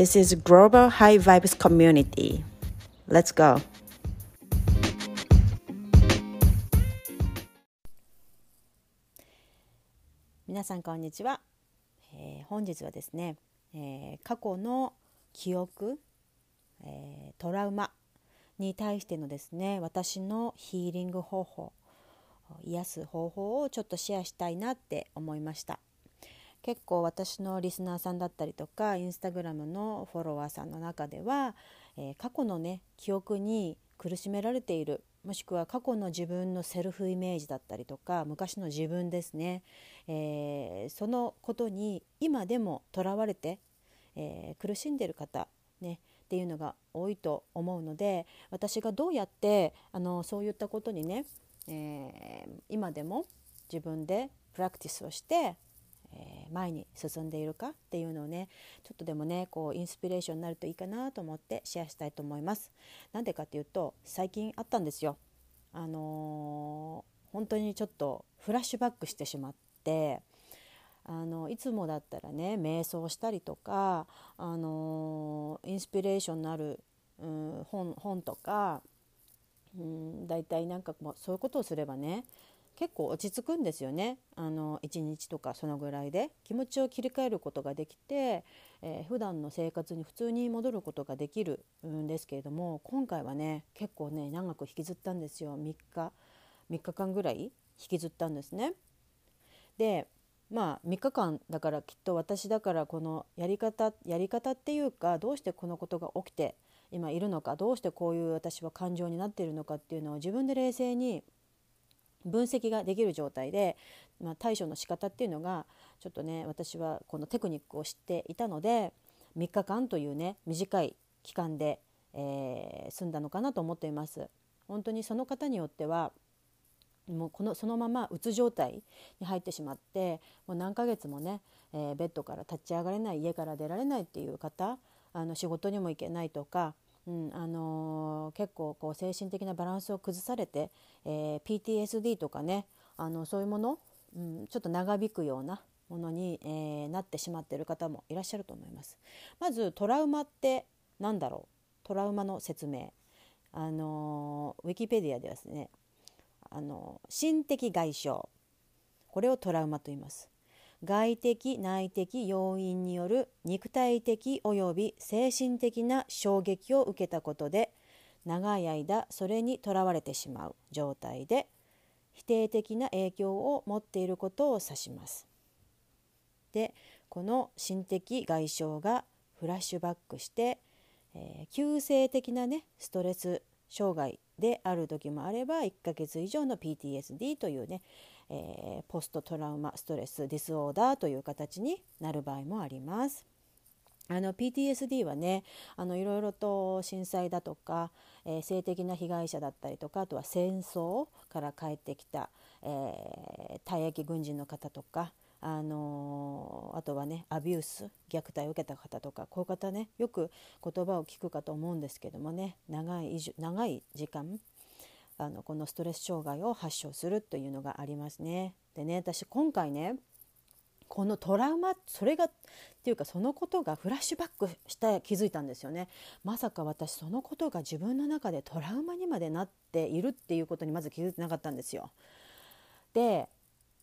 This is Global High Vibes Community. Let's go! 皆さんこんにちは、えー、本日はですね、えー、過去の記憶、えー、トラウマに対してのですね私のヒーリング方法癒す方法をちょっとシェアしたいなって思いました結構私のリスナーさんだったりとかインスタグラムのフォロワーさんの中では、えー、過去のね記憶に苦しめられているもしくは過去の自分のセルフイメージだったりとか昔の自分ですね、えー、そのことに今でもとらわれて、えー、苦しんでる方ねっていうのが多いと思うので私がどうやってあのそういったことにね、えー、今でも自分でプラクティスをして、前に進んでいるかっていうのをねちょっとでもねこうインスピレーションになるといいかなと思ってシェアしたいと思います。なんでかっていうと最近あったんですよ。あのー、本当にちょっとフラッシュバックしてしまってあのいつもだったらね瞑想したりとか、あのー、インスピレーションのある、うん、本とか、うん、だいたいなんかもうそういうことをすればね結構落ち着くんですよね。あの1日とかそのぐらいで。気持ちを切り替えることができて、えー、普段の生活に普通に戻ることができるんですけれども今回はね結構ね長く引きずったんですよ。3日3日間ぐらい引きずったんですね。でまあ3日間だからきっと私だからこのやり方やり方っていうかどうしてこのことが起きて今いるのかどうしてこういう私は感情になっているのかっていうのを自分で冷静に分析ができる状態で、まあ、対処の仕方っていうのがちょっとね私はこのテクニックを知っていたので3日間というね短い期間で、えー、済んだのかなと思っています。本当にその方によってはもうこのそのままうつ状態に入ってしまってもう何ヶ月もね、えー、ベッドから立ち上がれない家から出られないっていう方あの仕事にも行けないとかうんあのー、結構こう精神的なバランスを崩されて、えー、PTSD とかねあのそういうもの、うん、ちょっと長引くようなものに、えー、なってしまっている方もいらっしゃると思います。まずトラウマって何だろう？トラウマの説明あのウィキペディアではですねあの心的外傷これをトラウマと言います。外的内的要因による肉体的及び精神的な衝撃を受けたことで長い間それにとらわれてしまう状態で否定的な影響を持っていることを指します。でこの心的外傷がフラッシュバックして、えー、急性的なねストレス障害である時もあれば1ヶ月以上の PTSD というね、えー、 post trauma stress disorder という形になる場合もあります。あの PTSD はねあのいろいろと震災だとか、えー、性的な被害者だったりとかあとは戦争から帰ってきた、えー、退役軍人の方とかあのー、あとはね abuse 虐待を受けた方とかこういう方ねよく言葉を聞くかと思うんですけどもね長い長い時間あのこのストレス障害を発症するというのがありますね。でね私今回ねこのトラウマそれがっていうかそのことがフラッシュバックして気づいたんですよねまさか私そのことが自分の中でトラウマにまでなっているっていうことにまず気づいてなかったんですよ。で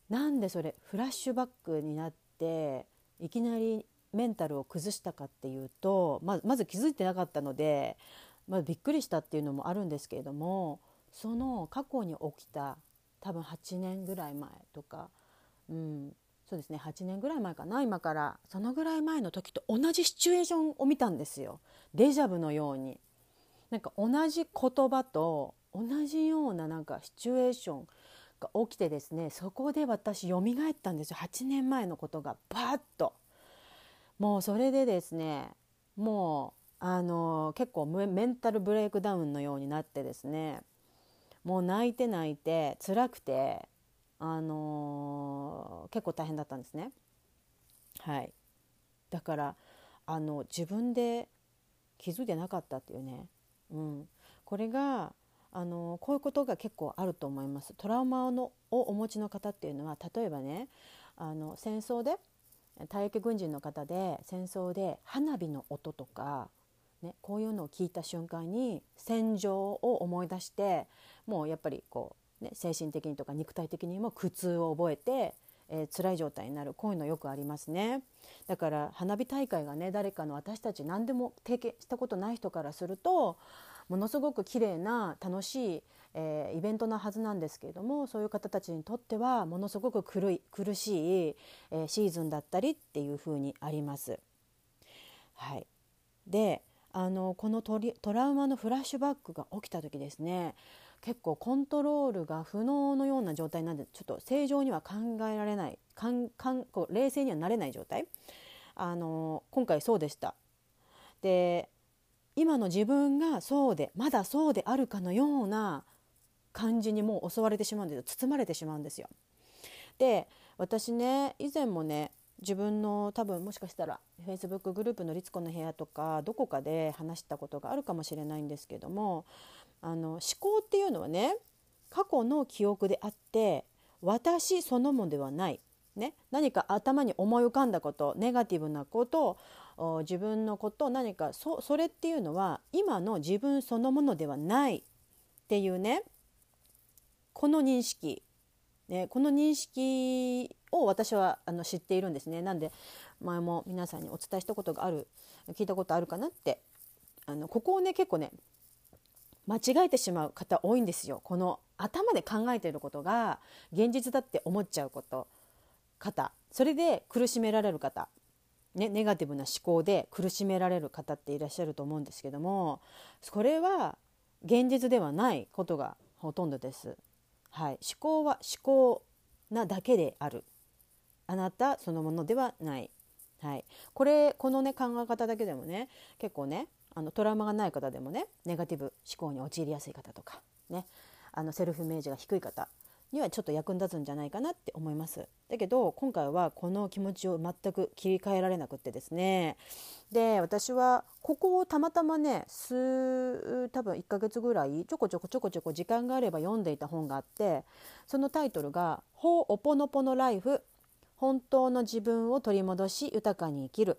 なんでそれフラッシュバックになっていきなりメンタルを崩したかっていうとまず気づいてなかったので、まあ、びっくりしたっていうのもあるんですけれどもその過去に起きた多分8年ぐらい前とか、うん、そうですね8年ぐらい前かな今からそのぐらい前の時と同じシチュエーションを見たんですよデジャブのように。なんか同じ言葉と同じようななんかシチュエーションが起きてですねそこで私蘇ったんですよ8年前のことがバーッと。もうそれでですねもうあの結構メンタルブレイクダウンのようになってですねもう泣いて泣いて辛くて、あの結構大変だったんですね。はい、だからあの自分で気づいてなかったっていうね、うん、これがあのこういうことが結構あると思います。トラウマのをお持ちの方っていうのは例えばねあの戦争で退役軍人の方で戦争で花火の音とか、ね、こういうのを聞いた瞬間に戦場を思い出してもうやっぱりこう、ね、精神的にとか肉体的にも苦痛を覚えて、えー、辛い状態になるこういうのよくありますね。だから花火大会がね誰かの私たち何でも経験したことない人からするとものすごく綺麗な楽しい、えー、イベントなはずなんですけれどもそういう方たちにとってはものすごく苦い苦しい、えー、シーズンだったりっていうふうにあります。はい、であのこのトトラウマのフラッシュバックが起きた時ですね結構コントロールが不能のような状態なんでちょっと正常には考えられないかんかんこう冷静にはなれない状態あの今回そうでした。で今の自分がそうでまだそうであるかのような感じにもう襲われてしまうんですよ包まれてしまうんですよ。で私ね以前もね自分の多分もしかしたら Facebook グループの「律子の部屋」とかどこかで話したことがあるかもしれないんですけどもあの思考っていうのはね過去の記憶であって私そのものではない、ね、何か頭に思い浮かんだことネガティブなこと自分のこと何かそそれっていうのは今の自分そのものではないっていうねこの認識、ね、この認識を私はあの知っているんですね。なんで前も皆さんにお伝えしたことがある聞いたことあるかなってあのここをね結構ね間違えてしまう方多いんですよ。この頭で考えていることが現実だって思っちゃうこと方それで苦しめられる方ね、ネガティブな思考で苦しめられる方っていらっしゃると思うんですけどもこれは現実ではないことがほとんどです。はい、思考は思考なだけである。あなたそのものではない、はい、これこのね考え方だけでもね結構ねあのトラウマがない方でもねネガティブ思考に陥りやすい方とかね。あのセルフイメージが低い方。にはちょっと役に立つんじゃないかなって思います。だけど今回はこの気持ちを全く切り替えられなくってですね。で私はここをたまたまね数多分1ヶ月ぐらいちょこちょこちょこちょこ時間があれば読んでいた本があってそのタイトルが「ほおぽのぽのライフ本当の自分を取り戻し豊かに生きる」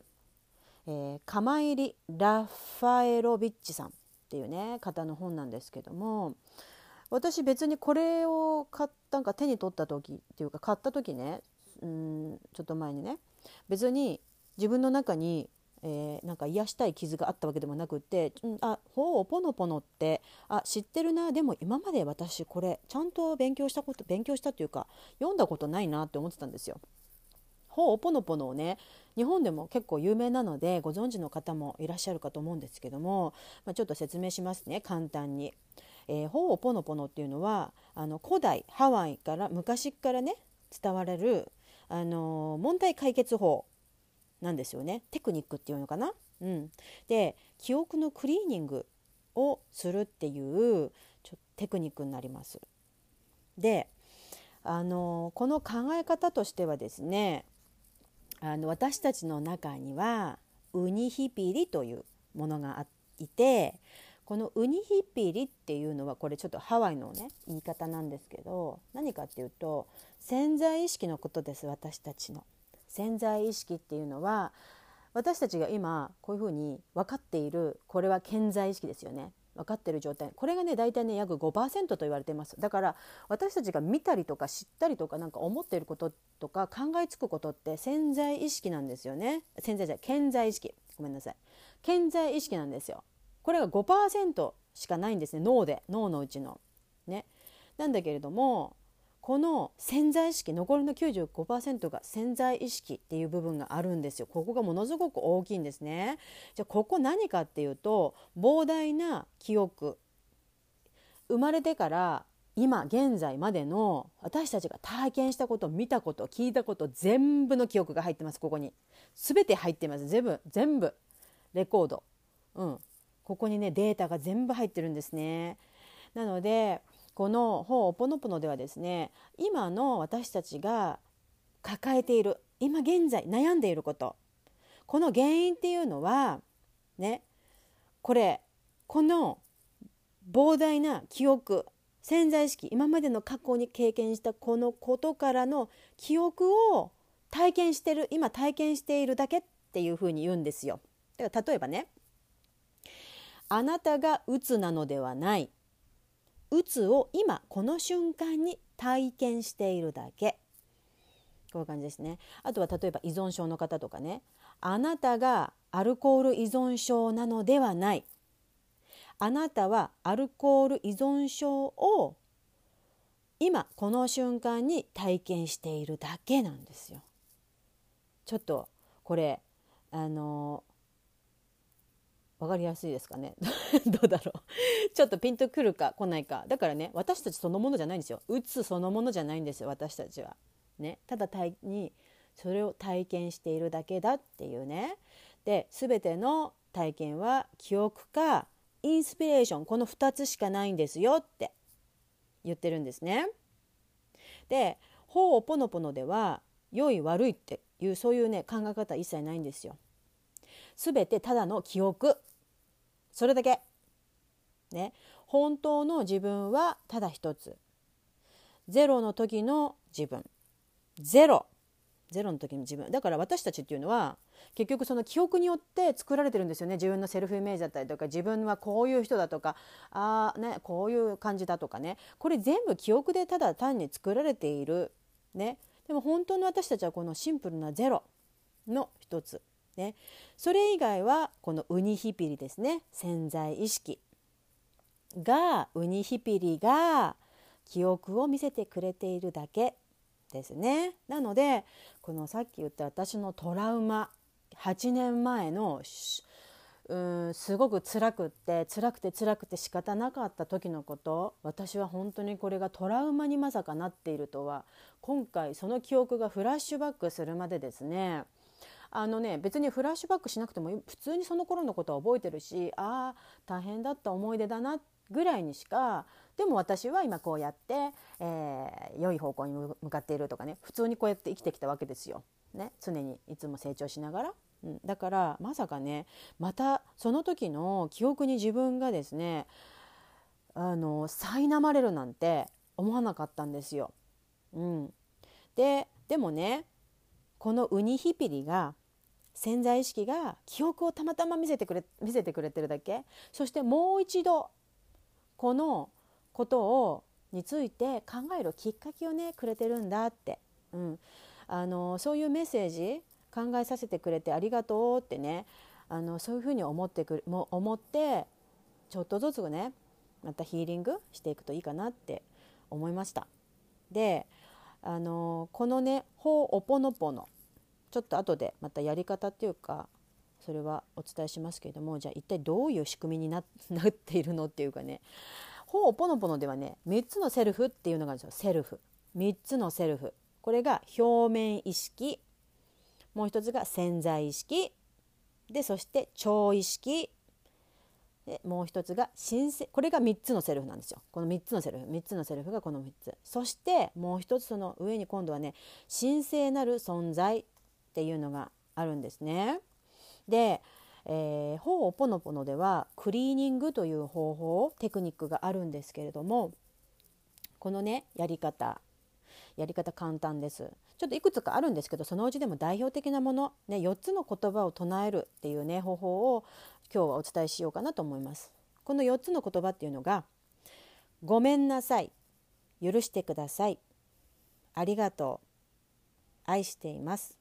えー、釜入りラファエロビッチさんっていうね方の本なんですけども私別にこれを買ったんか手に取った時っていうか買った時ねうんちょっと前にね別に自分の中に、えー、なんか癒したい傷があったわけでもなくって、うん、あほうポノポノってあ知ってるなでも今まで私これちゃんと勉強したこと勉強したというか読んだことないなって思ってたんですよ。ほうポノポノをね日本でも結構有名なのでご存知の方もいらっしゃるかと思うんですけども、まあ、ちょっと説明しますね簡単に。えー、ホーポノポノっていうのはあの古代ハワイから昔からね伝われる、あのー、問題解決法なんですよねテクニックっていうのかな？うん、で記憶のクリーニングをするっていうちょテクニックになります。であのー、この考え方としてはですねあの私たちの中にはウニヒピリというものがいてこのウニヒッピリっていうのはこれちょっとハワイのね言い方なんですけど何かっていうと潜在意識のことです私たちの。潜在意識っていうのは私たちが今こういうふうに分かっているこれは潜在意識ですよね。分かってる状態。これがね大体ね約5%と言われてます。だから私たちが見たりとか知ったりとかなんか思っていることとか考えつくことって潜在意識なんですよね。潜在じゃ潜在意識。ごめんなさい。潜在意識なんですよ。これが5%しかないんですね。脳で。脳のうちの。ね、なんだけれどもこの潜在意識残りの95%が潜在意識っていう部分があるんですよ。ここがものすごく大きいんですね。じゃあここ何かっていうと膨大な記憶生まれてから今現在までの私たちが体験したこと見たこと聞いたこと全部の記憶が入ってますここに。全て入ってます。全部全部レコード。うん、ここにねデータが全部入ってるんですね。なのでこの「ほうぽのぽの」ではですね今の私たちが抱えている今現在悩んでいることこの原因っていうのはねこれこの膨大な記憶潜在意識今までの過去に経験したこのことからの記憶を体験してる今体験しているだけっていうふうに言うんですよ。だから例えばねあなたが鬱なのではない。鬱を今この瞬間に体験しているだけ。こういう感じですね。あとは例えば依存症の方とかね。あなたがアルコール依存症なのではない。あなたはアルコール依存症を今この瞬間に体験しているだけなんですよ。ちょっとこれあの分かりやすいですかね。どうだろう。ちょっとピンとくるか来ないか。だからね私たちそのものじゃないんですよ。うつそのものじゃないんですよ私たちは。ね、ただ体にそれを体験しているだけだっていうね。で全ての体験は記憶かインスピレーションこの2つしかないんですよって言ってるんですね。で「ほうぽのぽの」では良い悪いっていうそういうね考え方一切ないんですよ。すべてただの記憶。それだけ。ね本当の自分はただ一つ。ゼロの時の自分。ゼロ。ゼロの時の自分だから私たちっていうのは結局その記憶によって作られてるんですよね自分のセルフイメージだったりとか自分はこういう人だとかあ、ね、こういう感じだとかねこれ全部記憶でただ単に作られている、ね、でも本当の私たちはこのシンプルなゼロの一つ、ね、それ以外はこのウニヒピリですね。潜在意識がウニヒピリが記憶を見せてくれているだけですね。なのでこのさっき言った私のトラウマ8年前のうんすごく辛くって辛くて辛くて仕方なかった時のこと私は本当にこれがトラウマにまさかなっているとは今回その記憶がフラッシュバックするまでですね。あのね別にフラッシュバックしなくても普通にその頃のことは覚えてるしああ大変だった思い出だなぐらいにしかでも私は今こうやって、えー、良い方向に向かっているとかね普通にこうやって生きてきたわけですよ。ね、常にいつも成長しながら、うん、だからまさかねまたその時の記憶に自分がですねあの苛まれるなんて思わなかったんですよ。うん、ででもねこのウニヒピリが潜在意識が記憶をたまたま見せてくれ見せてくれてるだけ？そしてもう一度このことをについて考えるきっかけをねくれてるんだって、うん、あのそういうメッセージ考えさせてくれてありがとうってね。あのそういうふうに思ってくも思ってちょっとずつねまたヒーリングしていくといいかなって思いました。であのこのね「ほおぽのぽの」ちょっと後でまたやり方っていうかそれはお伝えしますけれどもじゃあ一体どういう仕組みになっているのっていうかね。ほうぽのぽのではね3つのセルフっていうのがあるんですよ。セルフ。3つのセルフ。これが表面意識。もう一つが潜在意識。でそして超意識。でもう一つが神聖これが3つのセルフなんですよ。この3つのセルフ。3つのセルフがこの3つ。そしてもう一つその上に今度はね神聖なる存在。っていうのがあるんですね。でえー、ほうぽのぽのではクリーニングという方法テクニックがあるんですけれどもこのねやり方やり方簡単です。ちょっといくつかあるんですけどそのうちでも代表的なもの、ね、4つの言葉を唱えるっていうね方法を今日はお伝えしようかなと思います。この4つの言葉っていうのが「ごめんなさい」「許してください」「ありがとう」「愛しています」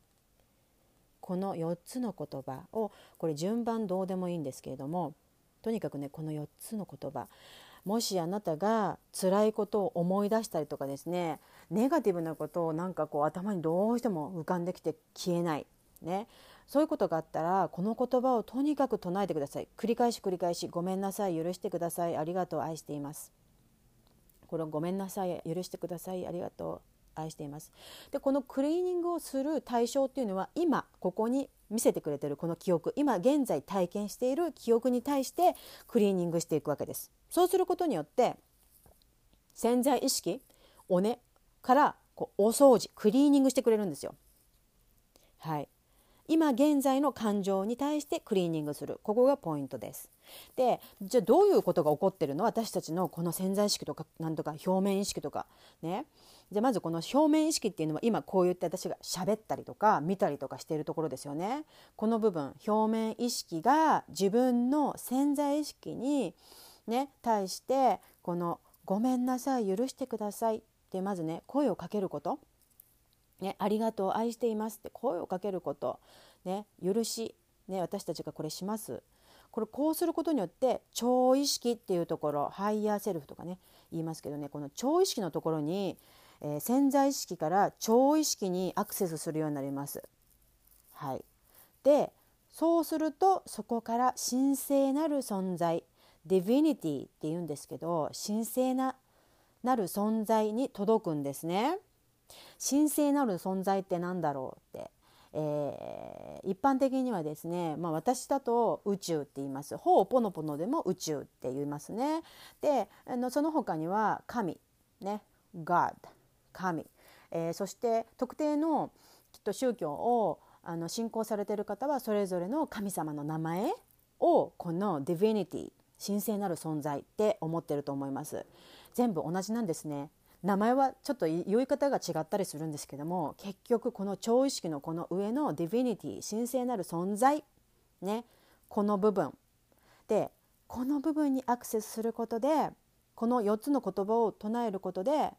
この4つの言葉をこれ順番どうでもいいんですけれどもとにかくねこの4つの言葉。もしあなたが辛いことを思い出したりとかですねネガティブなことをなんかこう頭にどうしても浮かんできて消えない。ね。そういうことがあったらこの言葉をとにかく唱えてください。繰り返し繰り返しごめんなさい許してくださいありがとう愛しています。これごめんなさい許してくださいありがとう。愛しています。でこのクリーニングをする対象っていうのは今ここに見せてくれてるこの記憶今現在体験している記憶に対してクリーニングしていくわけです。そうすることによって潜在意識をねからこうお掃除クリーニングしてくれるんですよ。はい。今現在の感情に対してクリーニングする。ここがポイントです。でじゃあどういうことが起こってるの？私たちのこの潜在意識とかなんとか表面意識とかね。じゃあまずこの表面意識っていうのは今こう言って私が喋ったりとか見たりとかしているところですよね。この部分表面意識が自分の潜在意識にね対してこの「ごめんなさい許してください」ってまずね声をかけること。ね、ありがとう愛していますって声をかけること、ね、許し、ね、私たちがこれします。これこうすることによって超意識っていうところ higher self とかね言いますけどねこの超意識のところに、えー、潜在意識から超意識にアクセスするようになります。はい、でそうするとそこから神聖なる存在ディヴィニティって言うんですけど神聖ななる存在に届くんですね。神聖なる存在って何だろうって、えー、一般的にはですね、まあ、私だと宇宙って言いますほうぽのぽのでも宇宙って言いますねであのその他には神ね God 神、えー、そして特定のきっと宗教をあの信仰されている方はそれぞれの神様の名前をこのディヴィニティ神聖なる存在って思ってると思います。全部同じなんですね。名前はちょっと言い方が違ったりするんですけども結局この超意識のこの上のディヴィニティ神聖なる存在ねこの部分。でこの部分にアクセスすることでこの4つの言葉を唱えることで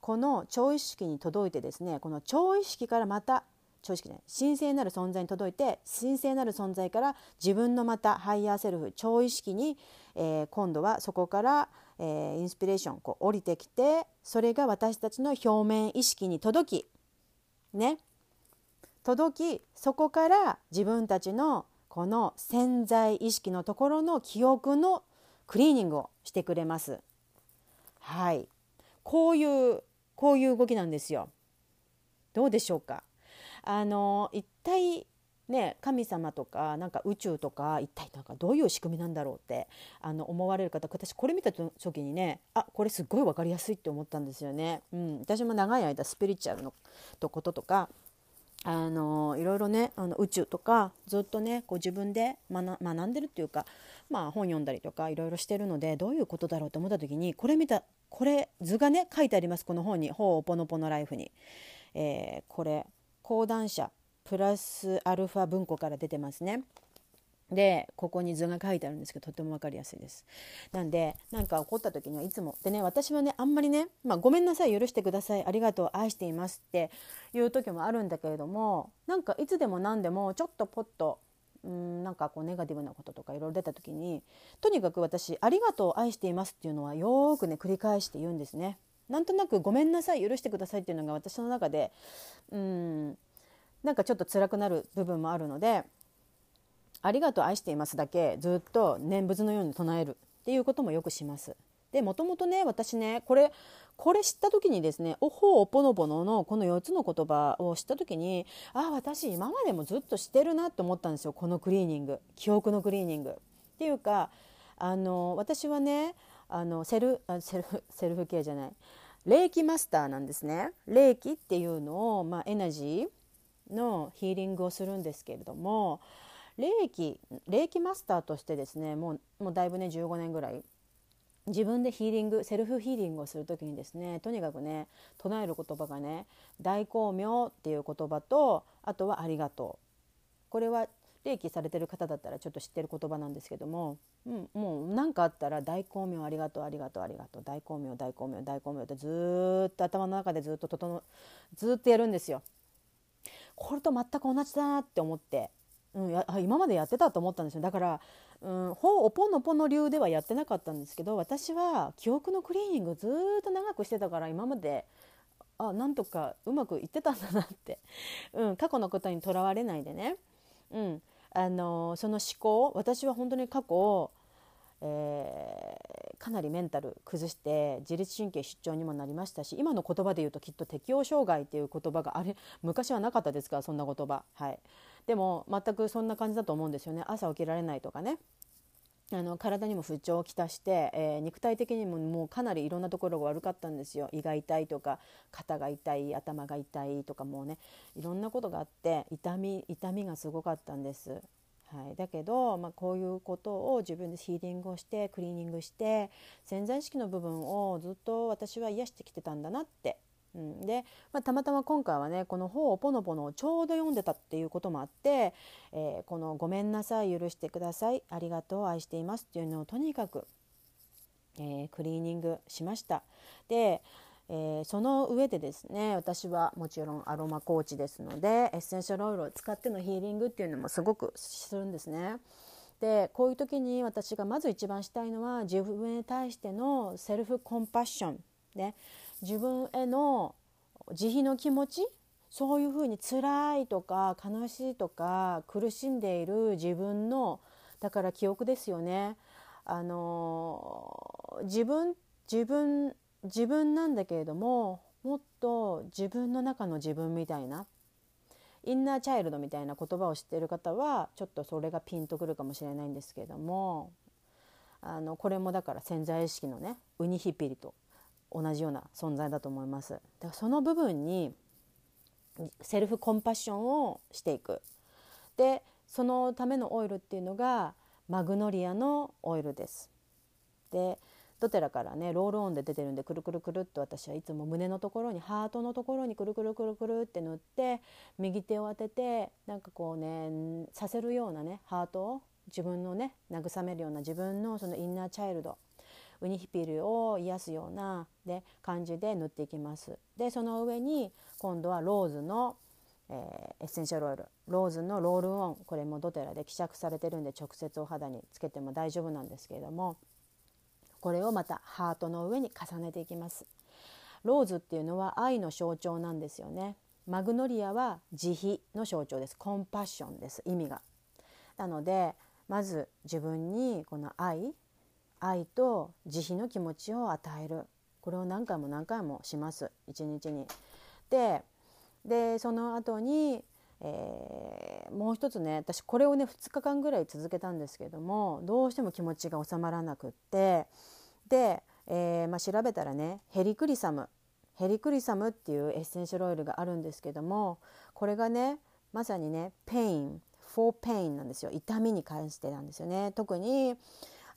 この超意識に届いてですねこの超意識からまた超意識ね神聖なる存在に届いて神聖なる存在から自分のまた higher self 超意識に、えー、今度はそこからえー、インスピレーションこう降りてきてそれが私たちの表面意識に届きね届きそこから自分たちのこの潜在意識のところの記憶のクリーニングをしてくれます。はいこういうこういう動きなんですよ。どうでしょうか？あの一体ね、神様とかなんか宇宙とか一体なんかどういう仕組みなんだろうってあの思われる方私これ見た時にねあこれすっごい分かりやすいって思ったんですよね。うん、私も長い間スピリチュアルのこととかあのいろいろねあの宇宙とかずっとねこう自分で学んでるっていうか、まあ、本読んだりとかいろいろしてるのでどういうことだろうと思った時にこれ見たこれ図がね書いてありますこの本に「ほうぽのぽのライフに」えー、これ講談社プラスアルファ文庫から出てますね。でここに図が書いてあるんですけどとても分かりやすいです。なんで何か起こった時にはいつもでね私はねあんまりね、まあ、ごめんなさい許してくださいありがとう愛していますっていう時もあるんだけれどもなんかいつでも何でもちょっとポッとうんなんかこうネガティブなこととかいろいろ出た時にとにかく私「ありがとう愛しています」っていうのはよくね繰り返して言うんですね。なんとなく「ごめんなさい許してください」っていうのが私の中でうんなんかちょっと辛くなる部分もあるので「ありがとう愛しています」だけずっと念仏のように唱えるっていうこともよくします。でもともとね私ねこれこれ知った時にですね「おほおぽのぽの」のこの4つの言葉を知った時にああ私今までもずっとしてるなって思ったんですよこのクリーニング記憶のクリーニング。っていうかあの私はねあのセルセルフセルフケアじゃない霊気マスターなんですね。霊気っていうのを、まあ、エナジーのヒーリングをするんですけれども霊気霊気マスターとしてですねもうもうだいぶね15年ぐらい自分でヒーリングセルフヒーリングをする時にですねとにかくね唱える言葉がね「大光明」っていう言葉とあとは「ありがとう」これは霊気されてる方だったらちょっと知ってる言葉なんですけども、うん、もう何かあったら「大光明ありがとうありがとうありがとう。大光明大光明大光明」ってずっと頭の中でずっと整ずっとやるんですよ。これと全く同じだなって思って、うん、や今までやってたと思ったんですよ。だから、うん、ほおぽのぽの流ではやってなかったんですけど私は記憶のクリーニングずっと長くしてたから今まであなんとかうまくいってたんだなって、うん、過去のことにとらわれないでね、うん、あのその思考私は本当に過去えー、かなりメンタル崩して自律神経失調にもなりましたし今の言葉で言うときっと適応障害っていう言葉があれ昔はなかったですか？らそんな言葉。はい。でも全くそんな感じだと思うんですよね。朝起きられないとかね。あの体にも不調をきたして、えー、肉体的にももうかなりいろんなところが悪かったんですよ。胃が痛いとか肩が痛い頭が痛いとかもうねいろんなことがあって痛み痛みがすごかったんです。はい、だけど、まあ、こういうことを自分でヒーリングをしてクリーニングして潜在意識の部分をずっと私は癒してきてたんだなってうん、で、まあ、たまたま今回はねこの「ほをポノポノ」をちょうど読んでたっていうこともあって、えー、この「ごめんなさい許してくださいありがとう愛しています」っていうのをとにかく、えー、クリーニングしました。でえー、その上でですね私はもちろんアロマコーチですのでエッセンシャルオイルを使ってのヒーリングっていうのもすごくするんですね。でこういう時に私がまず一番したいのは自分に対してのセルフコンパッションね自分への慈悲の気持ち？そういうふうに辛いとか悲しいとか苦しんでいる自分のだから記憶ですよね。あの自分自分自分なんだけれどももっと自分の中の自分みたいなインナーチャイルドみたいな言葉を知っている方はちょっとそれがピンとくるかもしれないんですけれどもあのこれもだから潜在意識のねウニヒピリと同じような存在だと思います。だからその部分にセルフコンパッションをしていく。でそのためのオイルっていうのがマグノリアのオイルです。でドテラからねロールオンで出てるんでくるくるくるっと私はいつも胸のところにハートのところにくるくるくるくるって塗って右手を当ててなんかこうねさせるようなねハートを自分のね慰めるような自分のそのインナーチャイルドウニヒピルを癒すような、で感じで塗っていきます。でその上に今度はローズの、えー、エッセンシャルオイルローズのロールオンこれもドテラで希釈されてるんで直接お肌につけても大丈夫なんですけれどもこれをまたハートの上に重ねていきます。ローズっていうのは愛の象徴なんですよね。マグノリアは慈悲の象徴です。 compassion です意味が。なのでまず自分にこの愛愛と慈悲の気持ちを与える。これを何回も何回もします。一日に。ででその後に、えー、もう一つね私これをね2日間ぐらい続けたんですけどもどうしても気持ちが収まらなくってで、えー、まあ、調べたらねヘリクリサム。ヘリクリサムっていうエッセンシャルオイルがあるんですけどもこれがねまさにね pain for pain なんですよ。痛みに関してなんですよね。特に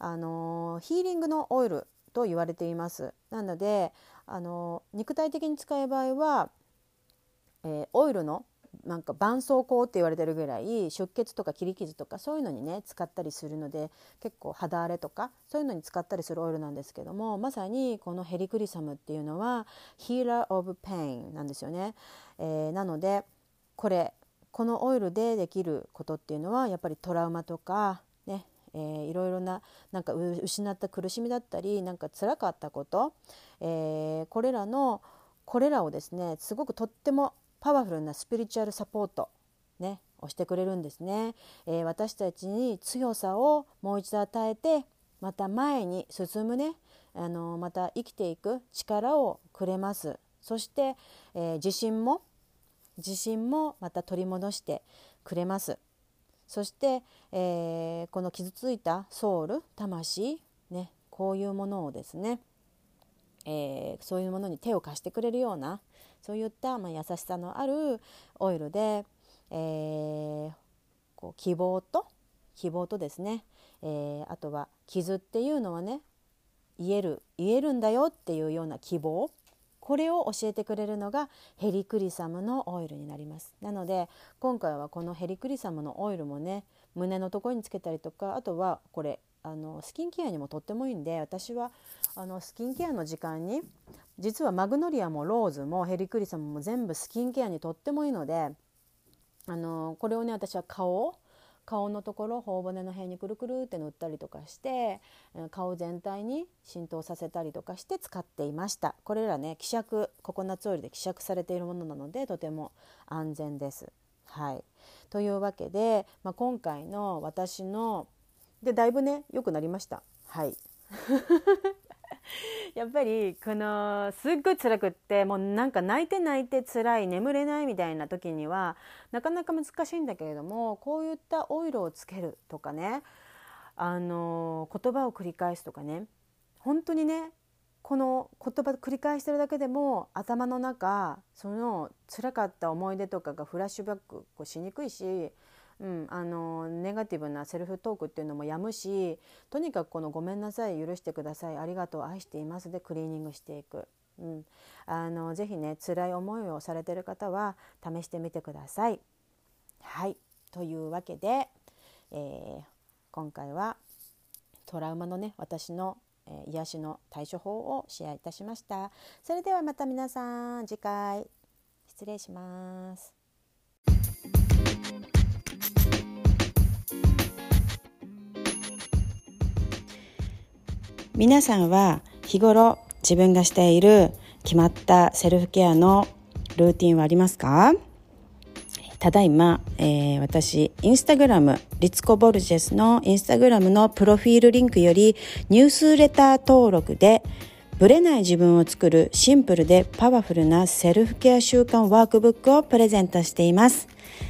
あのヒーリングのオイルと言われています。なのであの肉体的に使う場合は、えー、オイルのなんか絆創膏って言われてるぐらい出血とか切り傷とかそういうのにね使ったりするので結構肌荒れとかそういうのに使ったりするオイルなんですけどもまさにこのヘリクリサムっていうのは healer of pain なんですよね。えー、なのでこれこのオイルでできることっていうのはやっぱりトラウマとかえー、いろいろななんか失った苦しみだったりなんか辛かったこと、えー、これらのこれらをですねすごくとってもパワフルなスピリチュアルサポートねをしてくれるんですね、えー、私たちに強さをもう一度与えてまた前に進むねあのまた生きていく力をくれます。そして、えー、自信も自信もまた取り戻してくれます。そして、えー、この傷ついたソウル魂ねこういうものをですね、えー、そういうものに手を貸してくれるようなそういった、まあ、優しさのあるオイルで、えー、こう希望と希望とですね、えー、あとは傷っていうのはね言える言えるんだよっていうような希望これを教えてくれるのがヘリクリサムのオイルになります。なので今回はこのヘリクリサムのオイルもね胸のところにつけたりとかあとはこれあのスキンケアにもとってもいいんで私はあのスキンケアの時間に実はマグノリアもローズもヘリクリサムも全部スキンケアにとってもいいのであのこれをね私は顔顔のところ頬骨の辺にくるくるって塗ったりとかして顔全体に浸透させたりとかして使っていましたこれらね希釈ココナッツオイルで希釈されているものなのでとても安全です。はい、というわけで、まあ、今回の私のでだいぶね良くなりました。はい やっぱりこのすっごい辛くってもうなんか泣いて泣いて辛い眠れないみたいな時にはなかなか難しいんだけれどもこういったオイルをつけるとかねあの言葉を繰り返すとかね本当にねこの言葉繰り返してるだけでも頭の中その辛かった思い出とかがフラッシュバックこうしにくいしうん、あのネガティブなセルフトークっていうのもやむしとにかくこの「ごめんなさい許してくださいありがとう愛しています」でクリーニングしていく、うん、あのぜひね辛い思いをされてる方は試してみてください。はいというわけで、えー、今回はトラウマのね私の、えー、癒しの対処法をシェアいたしました。それではまた皆さん次回失礼します。皆さんは日頃自分がしている決まったセルフケアのルーティンはありますか？ただいま、えー、私、インスタグラム、リツコ・ボルジェスのインスタグラムのプロフィールリンクよりニュースレター登録でブレない自分を作るシンプルでパワフルなセルフケア習慣ワークブックをプレゼントしています。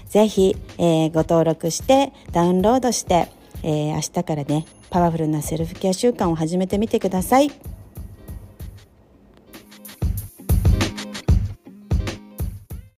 ぜひ、えー、ご登録してダウンロードして、えー、明日からねパワフルなセルフケア習慣を始めてみてください。